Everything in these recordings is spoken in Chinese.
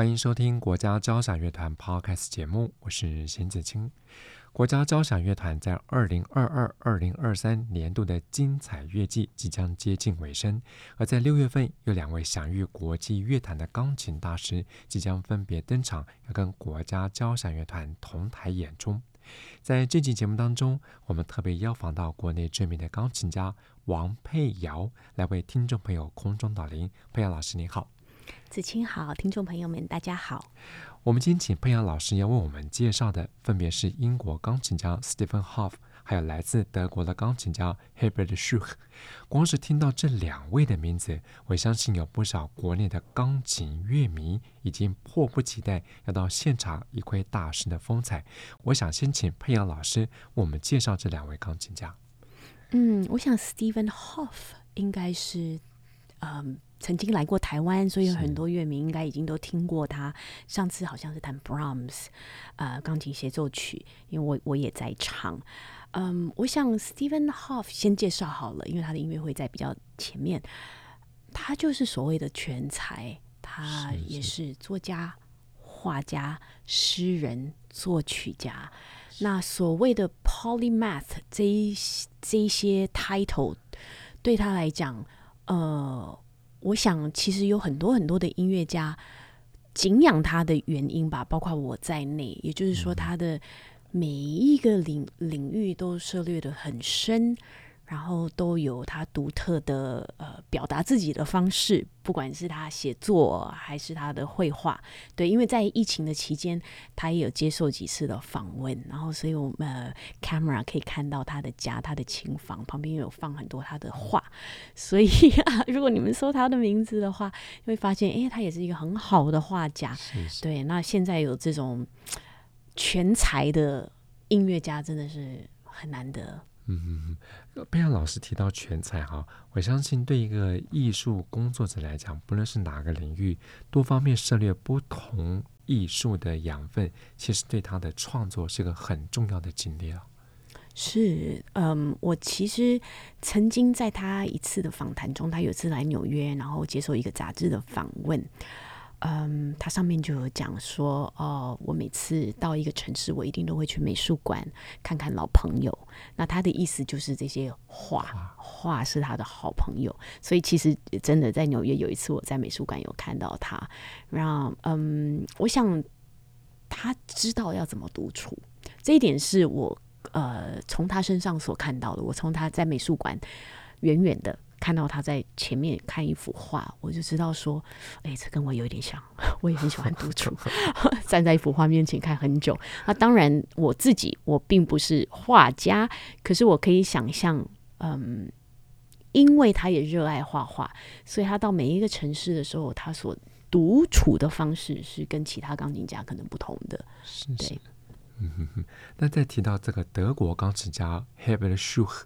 欢迎收听国家交响乐团 Podcast 节目，我是邢子清。国家交响乐团在二零二二、二零二三年度的精彩乐季即将接近尾声，而在六月份，有两位享誉国际乐坛的钢琴大师即将分别登场，要跟国家交响乐团同台演出。在这期节目当中，我们特别邀访到国内知名的钢琴家王佩瑶，来为听众朋友空中导聆。佩瑶老师，您好。子清好，听众朋友们，大家好。我们今天请佩阳老师要为我们介绍的，分别是英国钢琴家 Stephen Hoff，还有来自德国的钢琴家 Herbert Schuch。光是听到这两位的名字，我相信有不少国内的钢琴乐迷已经迫不及待要到现场一窥大师的风采。我想先请佩阳老师为我们介绍这两位钢琴家。嗯，我想 Stephen Hoff 应该是，嗯。曾经来过台湾，所以有很多乐迷应该已经都听过他。上次好像是弹 Brahms，呃，钢琴协奏曲，因为我我也在唱。嗯，我想 Stephen Hof 先介绍好了，因为他的音乐会在比较前面。他就是所谓的全才，他也是作家、画家、诗人、作曲家。那所谓的 Polymath 这一这一些 title 对他来讲，呃。我想，其实有很多很多的音乐家敬仰他的原因吧，包括我在内。也就是说，他的每一个领领域都涉猎的很深。然后都有他独特的呃表达自己的方式，不管是他写作还是他的绘画，对，因为在疫情的期间，他也有接受几次的访问，然后所以我们呃 camera 可以看到他的家，他的琴房旁边有放很多他的画，所以啊，如果你们搜他的名字的话，会发现，哎，他也是一个很好的画家，是是对。那现在有这种全才的音乐家，真的是很难得。嗯，佩瑶老师提到全才哈，我相信对一个艺术工作者来讲，不论是哪个领域，多方面涉猎不同艺术的养分，其实对他的创作是个很重要的经历了。是，嗯，我其实曾经在他一次的访谈中，他有一次来纽约，然后接受一个杂志的访问。嗯，他上面就有讲说，哦，我每次到一个城市，我一定都会去美术馆看看老朋友。那他的意思就是这些画画是他的好朋友。所以其实真的在纽约有一次，我在美术馆有看到他。然后，嗯，我想他知道要怎么独处，这一点是我呃从他身上所看到的。我从他在美术馆远远的。看到他在前面看一幅画，我就知道说，哎，这跟我有一点像，我也很喜欢独处，站在一幅画面前看很久。那当然，我自己我并不是画家，可是我可以想象，嗯，因为他也热爱画画，所以他到每一个城市的时候，他所独处的方式是跟其他钢琴家可能不同的。是是。对，嗯哼哼。那再提到这个德国钢琴家 Herbert Schuch。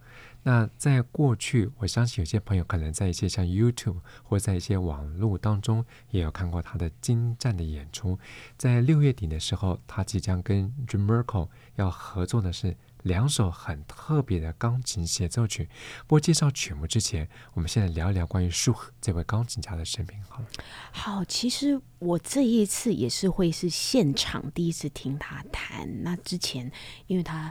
那在过去，我相信有些朋友可能在一些像 YouTube 或在一些网络当中，也有看过他的精湛的演出。在六月底的时候，他即将跟 Jim Merkel 要合作的是两首很特别的钢琴协奏曲。不过，介绍曲目之前，我们现在聊一聊关于舒克这位钢琴家的生平。好了，好，其实我这一次也是会是现场第一次听他弹。那之前，因为他。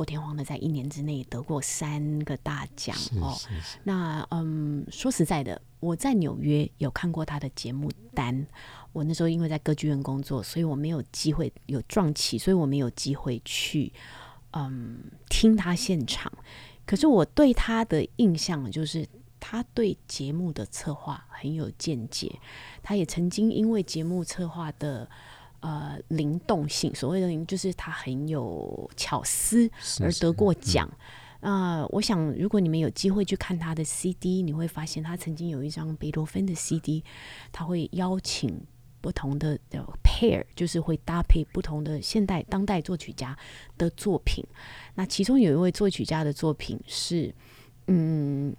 破天荒的在一年之内得过三个大奖哦。那嗯，说实在的，我在纽约有看过他的节目单。我那时候因为在歌剧院工作，所以我没有机会有撞期，所以我没有机会去嗯听他现场。可是我对他的印象就是，他对节目的策划很有见解。他也曾经因为节目策划的。呃，灵动性，所谓的灵，就是他很有巧思而得过奖。啊、呃，我想如果你们有机会去看他的 CD，你会发现他曾经有一张贝多芬的 CD，他会邀请不同的 pair，就是会搭配不同的现代当代作曲家的作品。那其中有一位作曲家的作品是，嗯，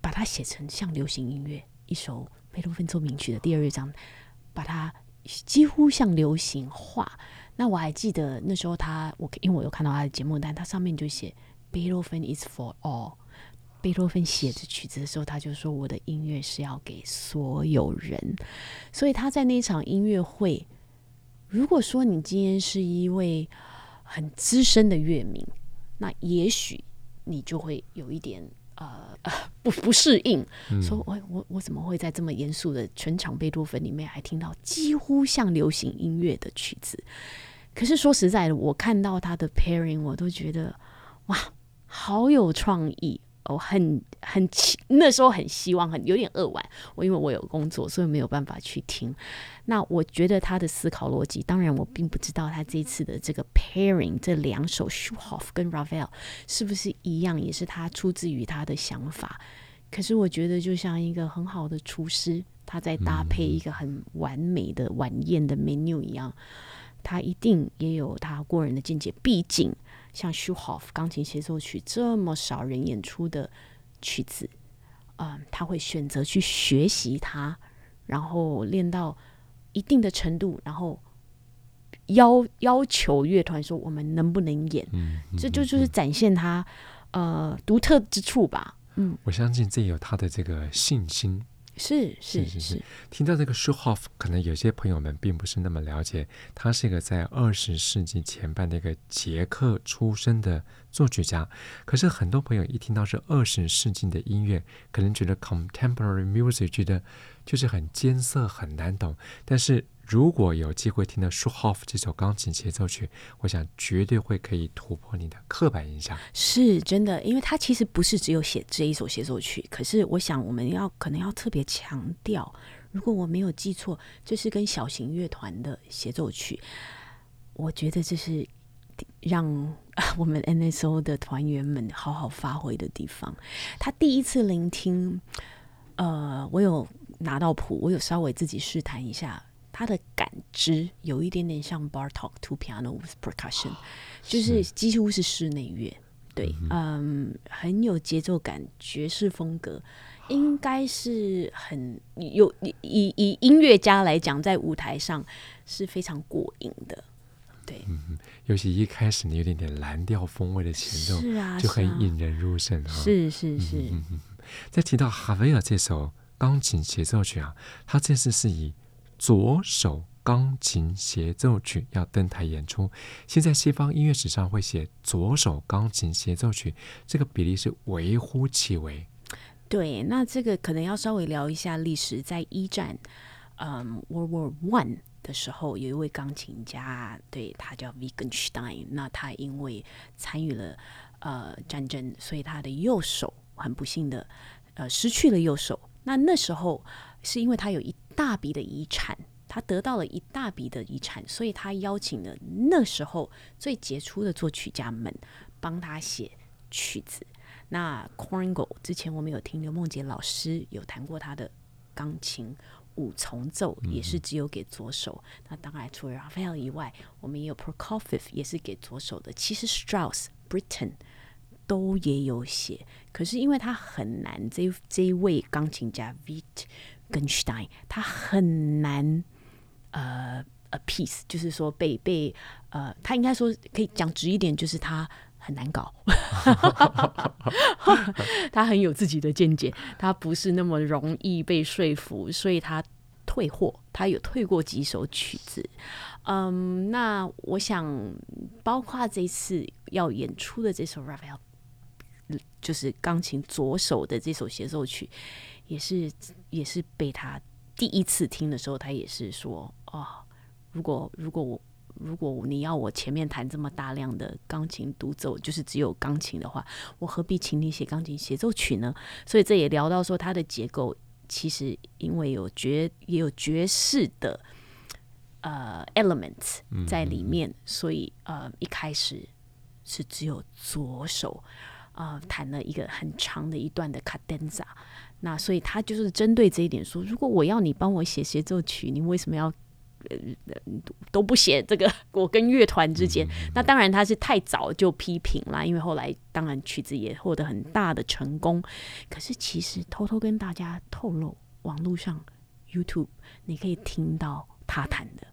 把它写成像流行音乐，一首贝多芬奏鸣曲的第二乐章，把它几乎像流行化。那我还记得那时候他，我因为我有看到他的节目单，他上面就写贝多芬 is for all。贝多芬写着曲子的时候，他就说：“我的音乐是要给所有人。”所以他在那场音乐会，如果说你今天是一位很资深的乐迷，那也许你就会有一点呃不不适应，嗯、说：“我我我怎么会在这么严肃的全场贝多芬里面，还听到几乎像流行音乐的曲子？”可是说实在的，我看到他的 pairing，我都觉得哇，好有创意。我很很期，那时候很希望，很有点扼腕。我因为我有工作，所以没有办法去听。那我觉得他的思考逻辑，当然我并不知道他这次的这个 pairing 这两首 Schuhoff 跟 Ravel 是不是一样，也是他出自于他的想法。可是我觉得就像一个很好的厨师，他在搭配一个很完美的晚宴的 menu 一样，他一定也有他过人的见解。毕竟。像 Schuhoff 钢琴协奏曲这么少人演出的曲子，嗯，他会选择去学习它，然后练到一定的程度，然后要要求乐团说我们能不能演，嗯嗯、这就就是展现他呃独特之处吧。嗯，我相信这有他的这个信心。是是是是，听到这个 Schuhoff，可能有些朋友们并不是那么了解，他是一个在二十世纪前半的一个捷克出生的作曲家。可是很多朋友一听到是二十世纪的音乐，可能觉得 contemporary music 觉得就是很艰涩很难懂，但是。如果有机会听到 Schuhoff 这首钢琴协奏曲，我想绝对会可以突破你的刻板印象。是真的，因为他其实不是只有写这一首协奏曲，可是我想我们要可能要特别强调，如果我没有记错，这是跟小型乐团的协奏曲。我觉得这是让 我们 NSO 的团员们好好发挥的地方。他第一次聆听，呃，我有拿到谱，我有稍微自己试弹一下。他的感知有一点点像 Bartok two piano with percussion，就是几乎是室内乐，对，嗯，很有节奏感，爵士风格，应该是很有以以以音乐家来讲，在舞台上是非常过瘾的，对，嗯，尤其一开始你有点点蓝调风味的前奏，是啊，就很引人入胜啊，是是是。嗯嗯，在提到哈维尔这首钢琴协奏曲啊，他这次是以左手钢琴协奏曲要登台演出，现在西方音乐史上会写左手钢琴协奏曲，这个比例是微乎其微。对，那这个可能要稍微聊一下历史。在一战，嗯，World War One 的时候，有一位钢琴家，对，他叫 Wittgenstein。那他因为参与了呃战争，所以他的右手很不幸的呃失去了右手。那那时候是因为他有一大笔的遗产，他得到了一大笔的遗产，所以他邀请了那时候最杰出的作曲家们帮他写曲子。那 Korngold 之前我们有听刘梦洁老师有弹过他的钢琴五重奏，也是只有给左手。嗯、那当然除了 Ravel 以外，我们也有 Prokofiev 也是给左手的。其实 Strauss、Britten 都也有写，可是因为他很难，这这一位钢琴家跟 Stein，他很难，呃，a piece，就是说被被呃，他应该说可以讲直一点，就是他很难搞，他很有自己的见解，他不是那么容易被说服，所以他退货，他有退过几首曲子，嗯，那我想包括这次要演出的这首 Ravel。就是钢琴左手的这首协奏曲，也是也是被他第一次听的时候，他也是说：“哦，如果如果我如果你要我前面弹这么大量的钢琴独奏，就是只有钢琴的话，我何必请你写钢琴协奏曲呢？”所以这也聊到说，它的结构其实因为有爵也有爵士的呃 elements 在里面，所以呃一开始是只有左手。啊，弹、呃、了一个很长的一段的卡丹那所以他就是针对这一点说，如果我要你帮我写协奏曲，你为什么要呃都不写这个 我跟乐团之间。那当然他是太早就批评啦，因为后来当然曲子也获得很大的成功。可是其实偷偷跟大家透露，网络上 YouTube 你可以听到他弹的。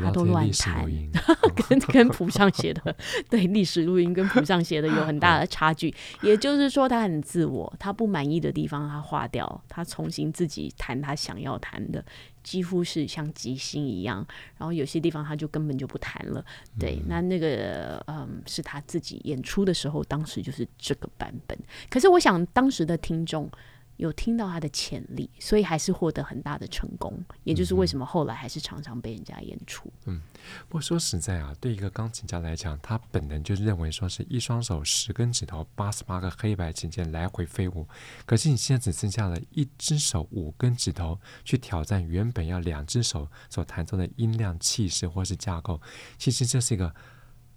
他都乱弹，跟跟谱上写的对历史录音跟谱上写的有很大的差距。也就是说，他很自我，他不满意的地方他划掉，他重新自己弹他想要弹的，几乎是像即兴一样。然后有些地方他就根本就不弹了。对，那那个嗯，是他自己演出的时候，当时就是这个版本。可是我想当时的听众。有听到他的潜力，所以还是获得很大的成功，也就是为什么后来还是常常被人家演出。嗯，不过说实在啊，对一个钢琴家来讲，他本人就认为说是一双手十根指头八十八个黑白琴键来回飞舞，可是你现在只剩下了一只手五根指头去挑战原本要两只手所弹奏的音量、气势或是架构，其实这是一个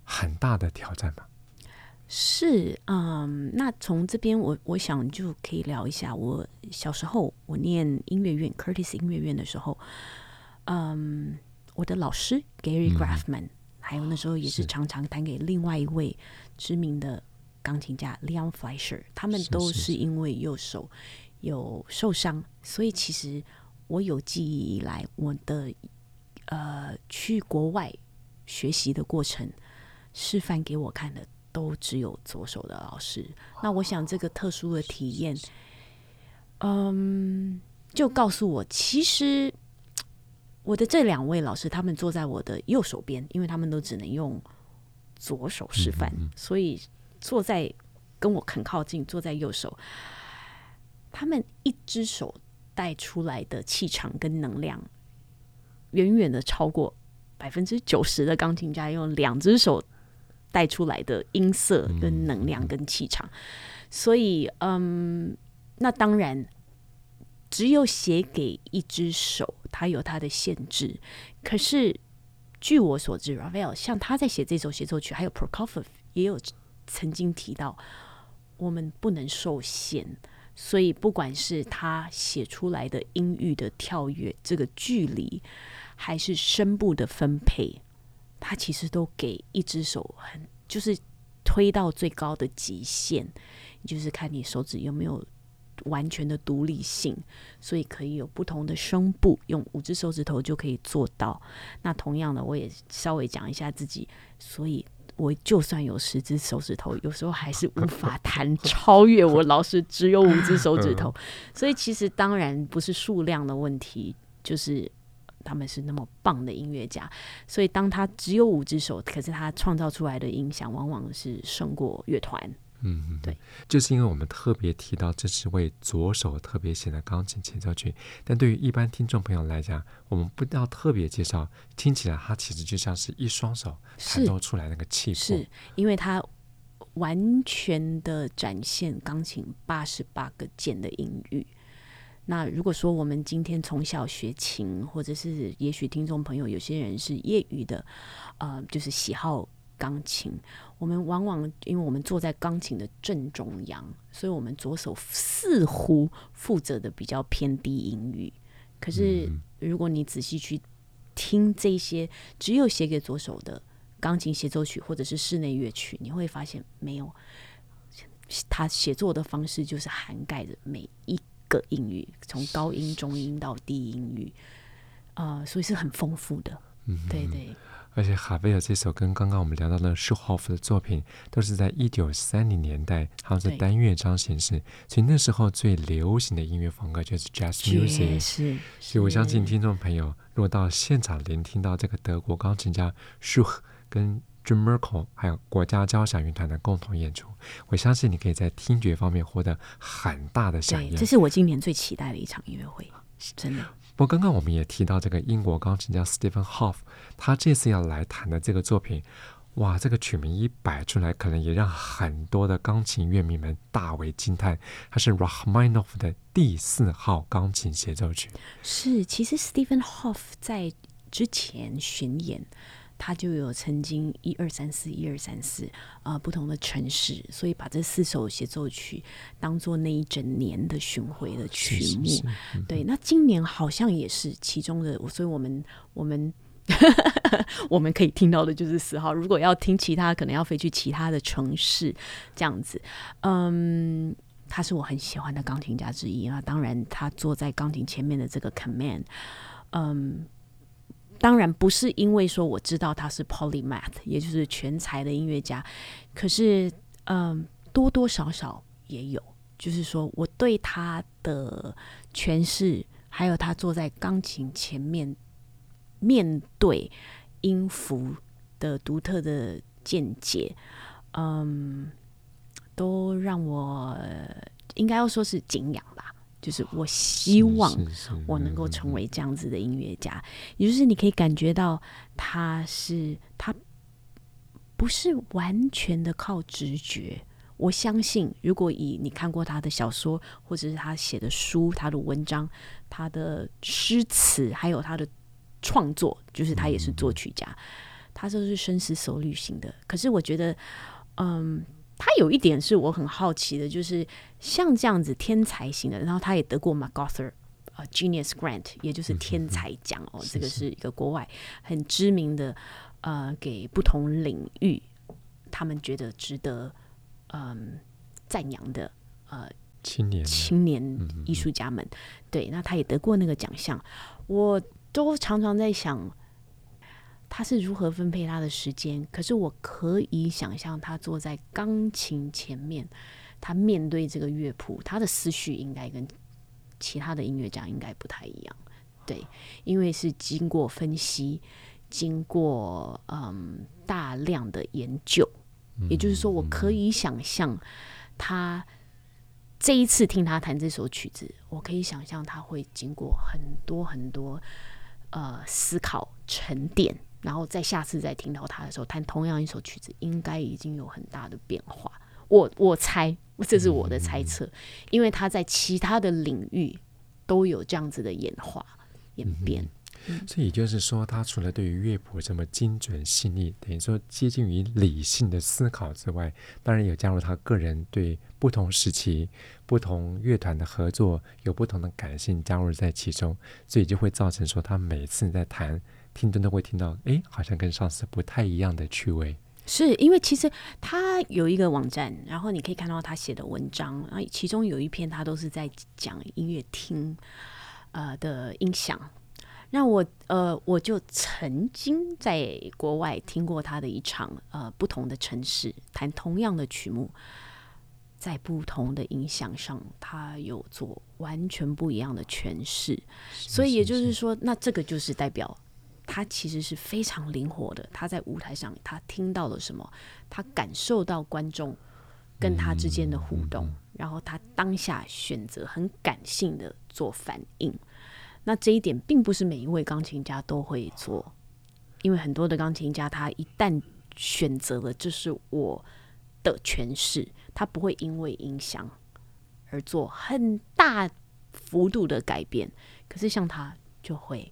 很大的挑战嘛。是，嗯，那从这边我我想就可以聊一下，我小时候我念音乐院 Curtis 音乐院的时候，嗯，我的老师 Gary Graffman，嗯，还有那时候也是常常弹给另外一位知名的钢琴家 Leon Fleischer，他们都是因为右手有受伤，所以其实我有记忆以来，我的呃去国外学习的过程示范给我看的。都只有左手的老师，那我想这个特殊的体验，嗯，就告诉我，其实我的这两位老师，他们坐在我的右手边，因为他们都只能用左手示范，所以坐在跟我很靠近，坐在右手，他们一只手带出来的气场跟能量，远远的超过百分之九十的钢琴家用两只手。带出来的音色跟能量跟气场，所以嗯，那当然只有写给一只手，它有它的限制。可是据我所知，Ravel 像他在写这首协奏曲，还有 Prokofiev 也有曾经提到，我们不能受限。所以不管是他写出来的音域的跳跃，这个距离，还是声部的分配。他其实都给一只手很，就是推到最高的极限，就是看你手指有没有完全的独立性，所以可以有不同的声部，用五只手指头就可以做到。那同样的，我也稍微讲一下自己，所以我就算有十只手指头，有时候还是无法弹超越我老师只有五只手指头。所以其实当然不是数量的问题，就是。他们是那么棒的音乐家，所以当他只有五只手，可是他创造出来的音响往往是胜过乐团。嗯，对，就是因为我们特别提到这是为左手特别写的钢琴前奏曲，但对于一般听众朋友来讲，我们不要特别介绍，听起来它其实就像是一双手弹奏出来那个气魄，是因为它完全的展现钢琴八十八个键的音域。那如果说我们今天从小学琴，或者是也许听众朋友有些人是业余的，呃，就是喜好钢琴，我们往往因为我们坐在钢琴的正中央，所以我们左手似乎负责的比较偏低音域。可是如果你仔细去听这些只有写给左手的钢琴协奏曲或者是室内乐曲，你会发现没有，他写作的方式就是涵盖着每一。个音域，从高音、中音到低音域，啊、呃，所以是很丰富的。嗯，对对。而且哈维尔这首跟刚刚我们聊到的舒霍夫的作品，都是在一九三零年代，他们是单乐章形式，所以那时候最流行的音乐风格就是 jazz music。是。所以我相信听众朋友，如果到现场聆听到这个德国钢琴家舒赫跟 John Merkle 还有国家交响乐团的共同演出，我相信你可以在听觉方面获得很大的响应。这是我今年最期待的一场音乐会，是真的。不过刚刚我们也提到这个英国钢琴家 Stephen Hough，他这次要来弹的这个作品，哇，这个曲名一摆出来，可能也让很多的钢琴乐迷们大为惊叹。它是 Rachmaninoff 的第四号钢琴协奏曲。是，其实 Stephen Hough 在之前巡演。他就有曾经一二三四一二三四啊不同的城市，所以把这四首协奏曲当做那一整年的巡回的曲目。是是是嗯、对，那今年好像也是其中的，所以我们我们 我们可以听到的就是四号。如果要听其他，可能要飞去其他的城市这样子。嗯，他是我很喜欢的钢琴家之一啊。当然，他坐在钢琴前面的这个 command，嗯。当然不是因为说我知道他是 polymath，也就是全才的音乐家，可是嗯，多多少少也有，就是说我对他的诠释，还有他坐在钢琴前面面对音符的独特的见解，嗯，都让我应该要说是敬仰吧。就是我希望我能够成为这样子的音乐家，也就是你可以感觉到他是他不是完全的靠直觉。我相信，如果以你看过他的小说，或者是他写的书、他的文章、他的诗词，还有他的创作，就是他也是作曲家，他都是深思熟虑型的。可是我觉得，嗯。他有一点是我很好奇的，就是像这样子天才型的，然后他也得过 MacArthur 呃 Genius Grant，也就是天才奖哦，这个是一个国外很知名的呃，给不同领域他们觉得值得嗯赞扬的呃青年青年艺术家们。对，那他也得过那个奖项，我都常常在想。他是如何分配他的时间？可是我可以想象，他坐在钢琴前面，他面对这个乐谱，他的思绪应该跟其他的音乐家应该不太一样。对，因为是经过分析，经过嗯大量的研究，也就是说，我可以想象他这一次听他弹这首曲子，我可以想象他会经过很多很多呃思考沉淀。然后在下次再听到他的时候，弹同样一首曲子，应该已经有很大的变化。我我猜，这是我的猜测，因为他在其他的领域都有这样子的演化演变。嗯、所以也就是说，他除了对于乐谱这么精准细腻，等于说接近于理性的思考之外，当然有加入他个人对不同时期、不同乐团的合作有不同的感性加入在其中，所以就会造成说他每次在弹。听真的会听到，哎，好像跟上次不太一样的趣味。是因为其实他有一个网站，然后你可以看到他写的文章，啊，其中有一篇他都是在讲音乐厅呃的音响。那我呃我就曾经在国外听过他的一场呃不同的城市弹同样的曲目，在不同的音响上，他有做完全不一样的诠释。所以也就是说，那这个就是代表。他其实是非常灵活的。他在舞台上，他听到了什么？他感受到观众跟他之间的互动，嗯、然后他当下选择很感性的做反应。那这一点并不是每一位钢琴家都会做，因为很多的钢琴家，他一旦选择了这是我的诠释，他不会因为影响而做很大幅度的改变。可是像他就会。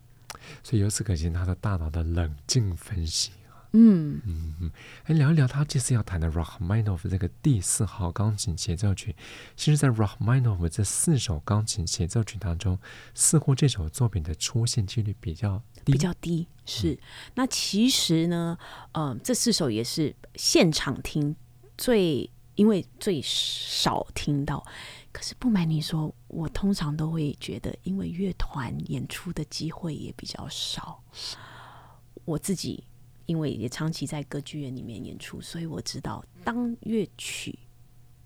所以由此可见，他的大脑的冷静分析嗯嗯嗯，来聊一聊他这次要弹的 Rachmaninoff 这个第四号钢琴协奏曲。其实，在 Rachmaninoff 这四首钢琴协奏曲当中，似乎这首作品的出现几率比较低，比较低。是，嗯、那其实呢，嗯、呃，这四首也是现场听最，因为最少听到。可是不瞒你说，我通常都会觉得，因为乐团演出的机会也比较少。我自己因为也长期在歌剧院里面演出，所以我知道，当乐曲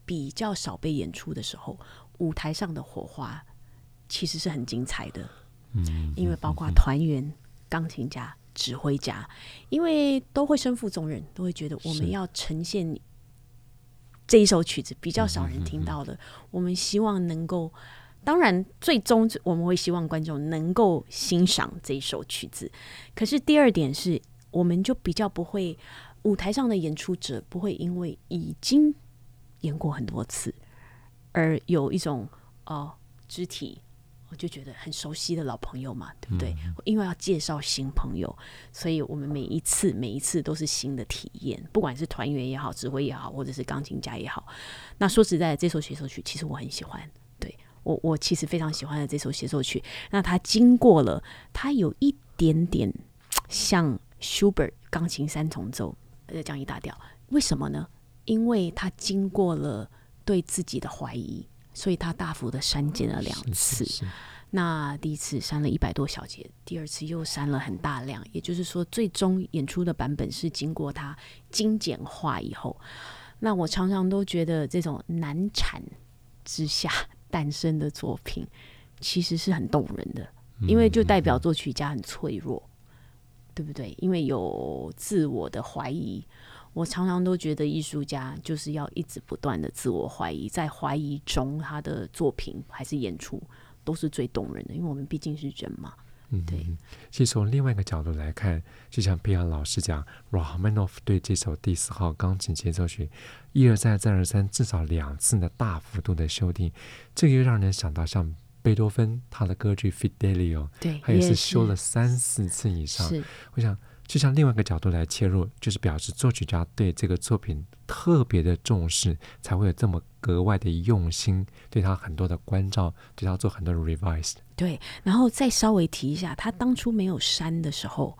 比较少被演出的时候，舞台上的火花其实是很精彩的。嗯，因为包括团员、钢琴家、指挥家，因为都会身负重任，都会觉得我们要呈现。这一首曲子比较少人听到的，我们希望能够，当然最终我们会希望观众能够欣赏这一首曲子。可是第二点是，我们就比较不会，舞台上的演出者不会因为已经演过很多次，而有一种哦肢体我就觉得很熟悉的老朋友嘛，对不对？嗯、因为要介绍新朋友，所以我们每一次每一次都是新的体验，不管是团员也好，指挥也好，或者是钢琴家也好。那说实在的，这首协奏曲其实我很喜欢，对，我我其实非常喜欢的这首协奏曲。那它经过了，它有一点点像舒伯特钢琴三重奏呃降一大调，为什么呢？因为它经过了对自己的怀疑。所以他大幅的删减了两次，是是是，那第一次删了一百多小节，第二次又删了很大量，也就是说，最终演出的版本是经过他精简化以后。那我常常都觉得，这种难产之下诞生的作品，其实是很动人的，因为就代表作曲家很脆弱，对不对？因为有自我的怀疑。我常常都觉得艺术家就是要一直不断的自我怀疑，在怀疑中，他的作品还是演出都是最动人的，因为我们毕竟是人嘛。嗯，对。其实从另外一个角度来看，就像培阳老师讲，Rachmaninoff 对这首第四号钢琴协奏曲一而再再而三至少两次的大幅度的修订，这个又让人想到像贝多芬他的歌剧 Fidelio，对，他也是修了三四次以上。是，我想。就像另外一个角度来切入，就是表示作曲家对这个作品特别的重视，才会有这么格外的用心，对他很多的关照，对他做很多的 revise。对，然后再稍微提一下，他当初没有删的时候，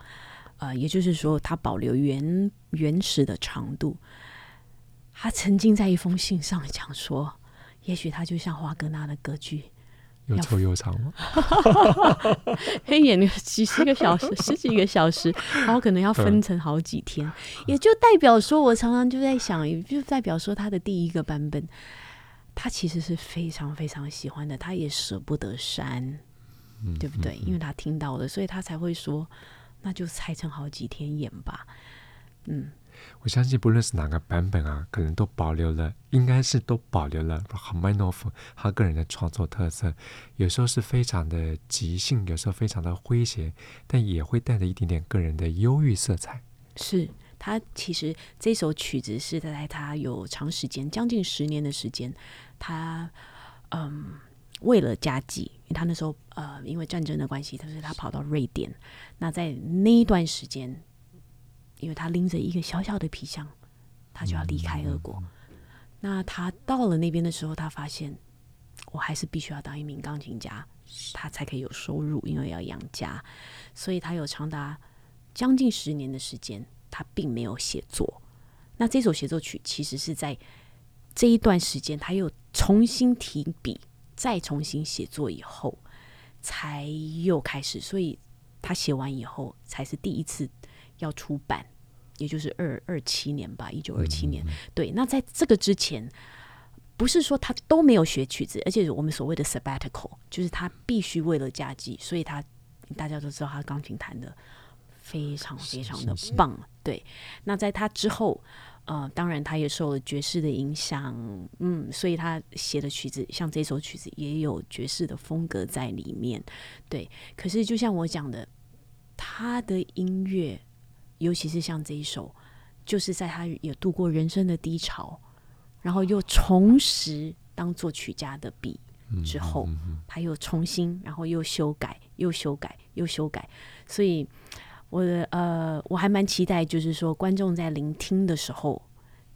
呃，也就是说他保留原原始的长度。他曾经在一封信上讲说，也许他就像华格纳的歌剧。又臭又长吗？演几十个小时，十几个小时，然后可能要分成好几天，也就代表说，我常常就在想，也就代表说，他的第一个版本，他其实是非常非常喜欢的，他也舍不得删，对不对？因为他听到了，所以他才会说，那就拆成好几天演吧，嗯。我相信，不论是哪个版本啊，可能都保留了，应该是都保留了 Rahmanoff 他个人的创作特色。有时候是非常的即兴，有时候非常的诙谐，但也会带着一点点个人的忧郁色彩。是他其实这首曲子是在他有长时间，将近十年的时间，他嗯为了家计，因为他那时候呃因为战争的关系，他说他跑到瑞典，那在那一段时间。因为他拎着一个小小的皮箱，他就要离开俄国。那他到了那边的时候，他发现我还是必须要当一名钢琴家，他才可以有收入，因为要养家。所以他有长达将近十年的时间，他并没有写作。那这首协奏曲其实是在这一段时间，他又重新提笔，再重新写作以后，才又开始。所以他写完以后，才是第一次要出版。也就是二二七年吧，一九二七年。对，那在这个之前，不是说他都没有学曲子，而且我们所谓的 sabbatical，就是他必须为了家计，所以他大家都知道他钢琴弹的非常非常的棒。是是是对，那在他之后，呃，当然他也受了爵士的影响，嗯，所以他写的曲子，像这首曲子也有爵士的风格在里面。对，可是就像我讲的，他的音乐。尤其是像这一首，就是在他也度过人生的低潮，然后又重拾当作曲家的笔之后，他又重新，然后又修改，又修改，又修改。所以，我呃，我还蛮期待，就是说观众在聆听的时候，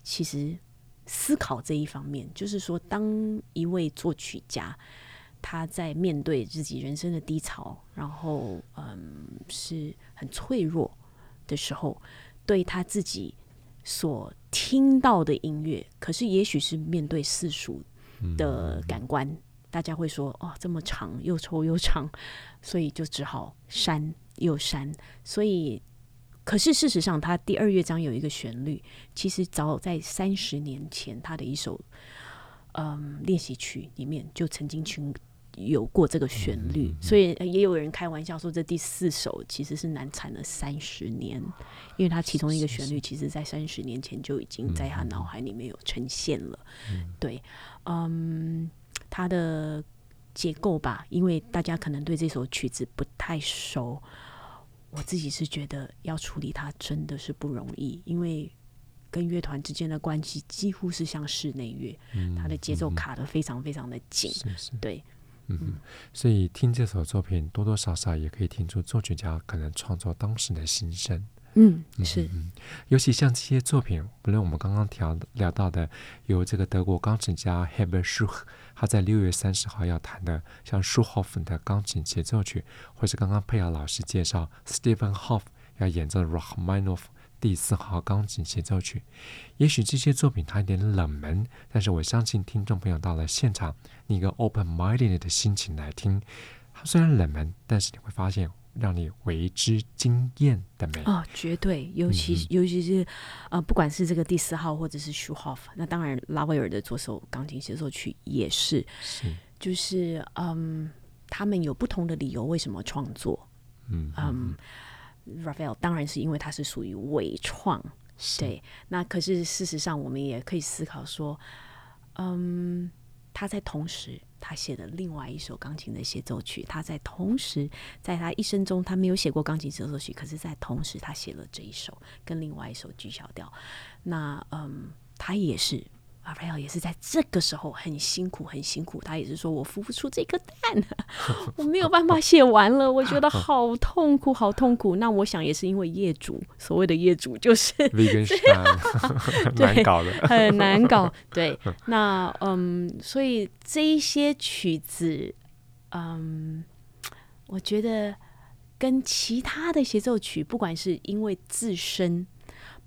其实思考这一方面，就是说，当一位作曲家他在面对自己人生的低潮，然后嗯，是很脆弱。的时候，对他自己所听到的音乐，可是也许是面对世俗的感官，嗯、大家会说：“哦，这么长，又臭又长。”所以就只好删又删。所以，可是事实上，他第二乐章有一个旋律，其实早在三十年前，他的一首嗯练习曲里面就曾经去。有过这个旋律，所以也有人开玩笑说，这第四首其实是难产了三十年，因为他其中一个旋律，其实在三十年前就已经在他脑海里面有呈现了。对，嗯，他的结构吧，因为大家可能对这首曲子不太熟，我自己是觉得要处理它真的是不容易，因为跟乐团之间的关系几乎是像室内乐，它的节奏卡得非常非常的紧，对。嗯。嗯，所以听这首作品，多多少少也可以听出作曲家可能创作当时的心声。嗯，是。嗯嗯，尤其像这些作品，不论我们刚刚聊聊到的，由这个德国钢琴家 Herbert Schuch，他在六月三十号要弹的，像舒霍夫的钢琴协奏曲，或是刚刚佩瑶老师介绍 Stephen Hoff 要演奏 Rachmaninoff 第四号钢琴协奏曲，也许这些作品它有点冷门，但是我相信听众朋友到了现场，你一个 open-minded 的心情来听，它虽然冷门，但是你会发现。让你为之惊艳的美。哦，绝对，尤其、嗯、尤其是呃，不管是这个第四号或者是舒霍夫，那当然拉威尔的左手钢琴协奏曲也是，是，就是嗯，他们有不同的理由为什么创作，嗯。嗯，Ravel 当然是因为他是属于伪创，对，那可是事实上我们也可以思考说，嗯，他在同时。他写的另外一首钢琴的协奏曲，他在同时，在他一生中，他没有写过钢琴协奏曲，可是，在同时，他写了这一首跟另外一首 G 小调。那嗯，他也是。拉斐尔也是在这个时候很辛苦，很辛苦。他也是说：“我孵不出这颗蛋，我没有办法写完了，我觉得 好痛苦，好痛苦。”那我想也是因为业主，所谓的业主就是这样，难搞的，很难搞。对，那嗯，所以这一些曲子，嗯，我觉得跟其他的协奏曲，不管是因为自身。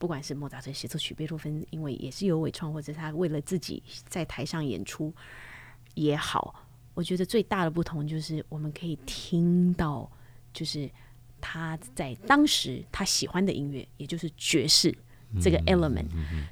不管是莫扎特协奏曲、贝多芬，因为也是有伪创，或者他为了自己在台上演出也好，我觉得最大的不同就是我们可以听到，就是他在当时他喜欢的音乐，也就是爵士这个 element，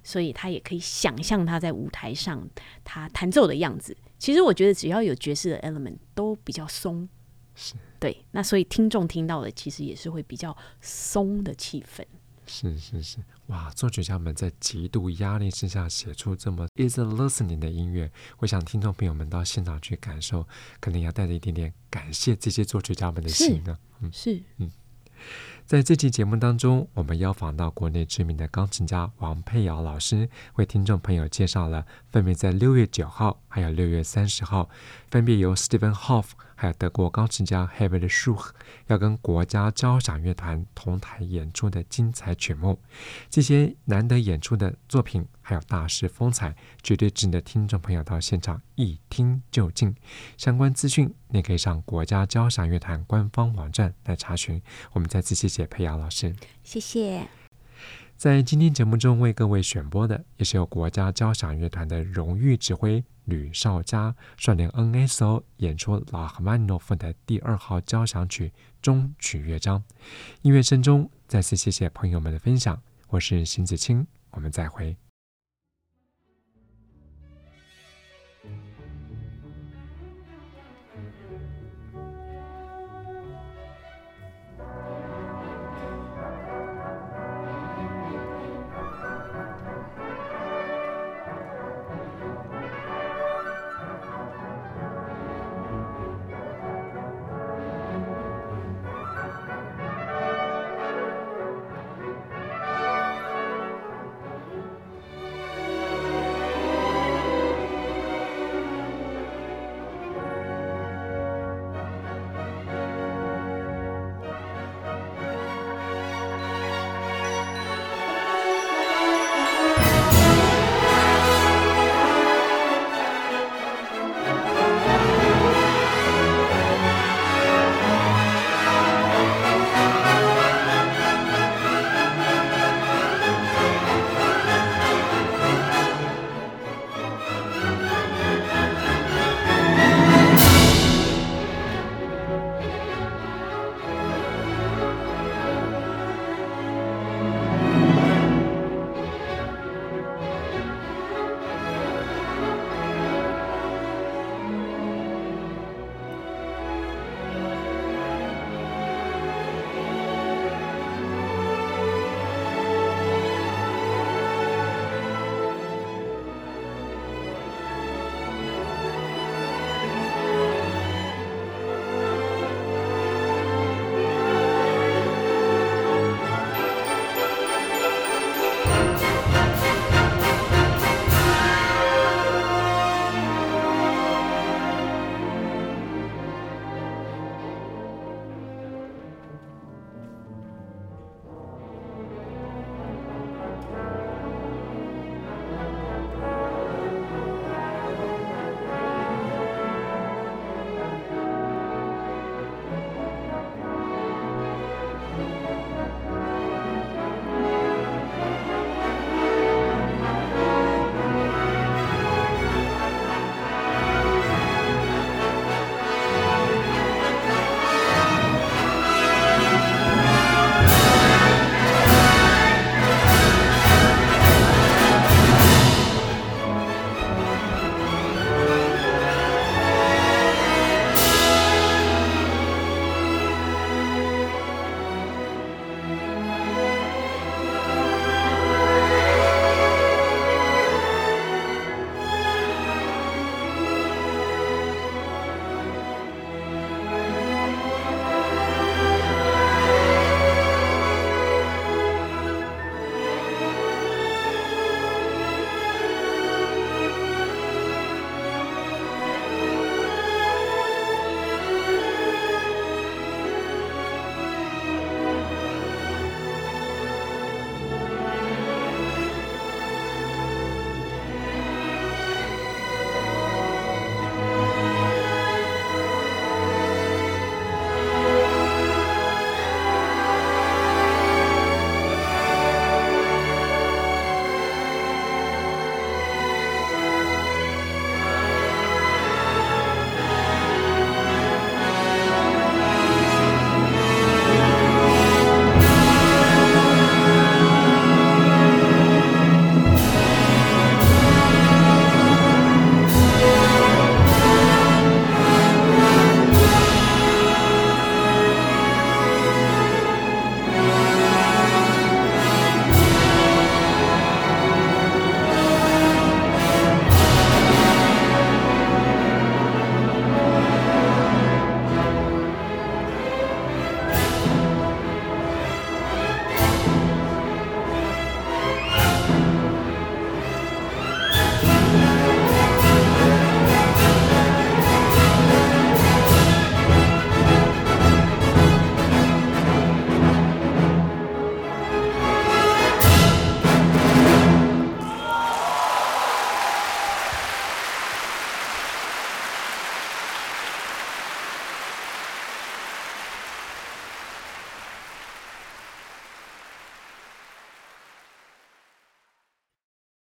所以他也可以想象他在舞台上他弹奏的样子。其实我觉得只要有爵士的 element 都比较松，是对。那所以听众听到的其实也是会比较松的气氛。是是是，哇！作曲家们在极度压力之下写出这么 is listening 的音乐，我想听众朋友们到现场去感受，可能要带着一点点感谢这些作曲家们的心呢。嗯，是，嗯。在这期节目当中，我们邀访到国内知名的钢琴家王佩瑶老师，为听众朋友介绍了分别在六月九号还有六月三十号，分别由 Stephen Hoff 还有德国钢琴家 Herbert Schuch 要跟国家交响乐团同台演出的精彩曲目。这些难得演出的作品还有大师风采，绝对值得听众朋友到现场一听就进。相关资讯，你可以上国家交响乐团官方网站来查询。我们再次谢谢。谢谢佩瑶老师，谢谢。在今天节目中为各位选播的，也是由国家交响乐团的荣誉指挥吕绍嘉率领 NSO 演出拉赫曼诺夫的第二号交响曲中曲乐章。音乐声中，再次谢谢朋友们的分享。我是邢子清，我们再会。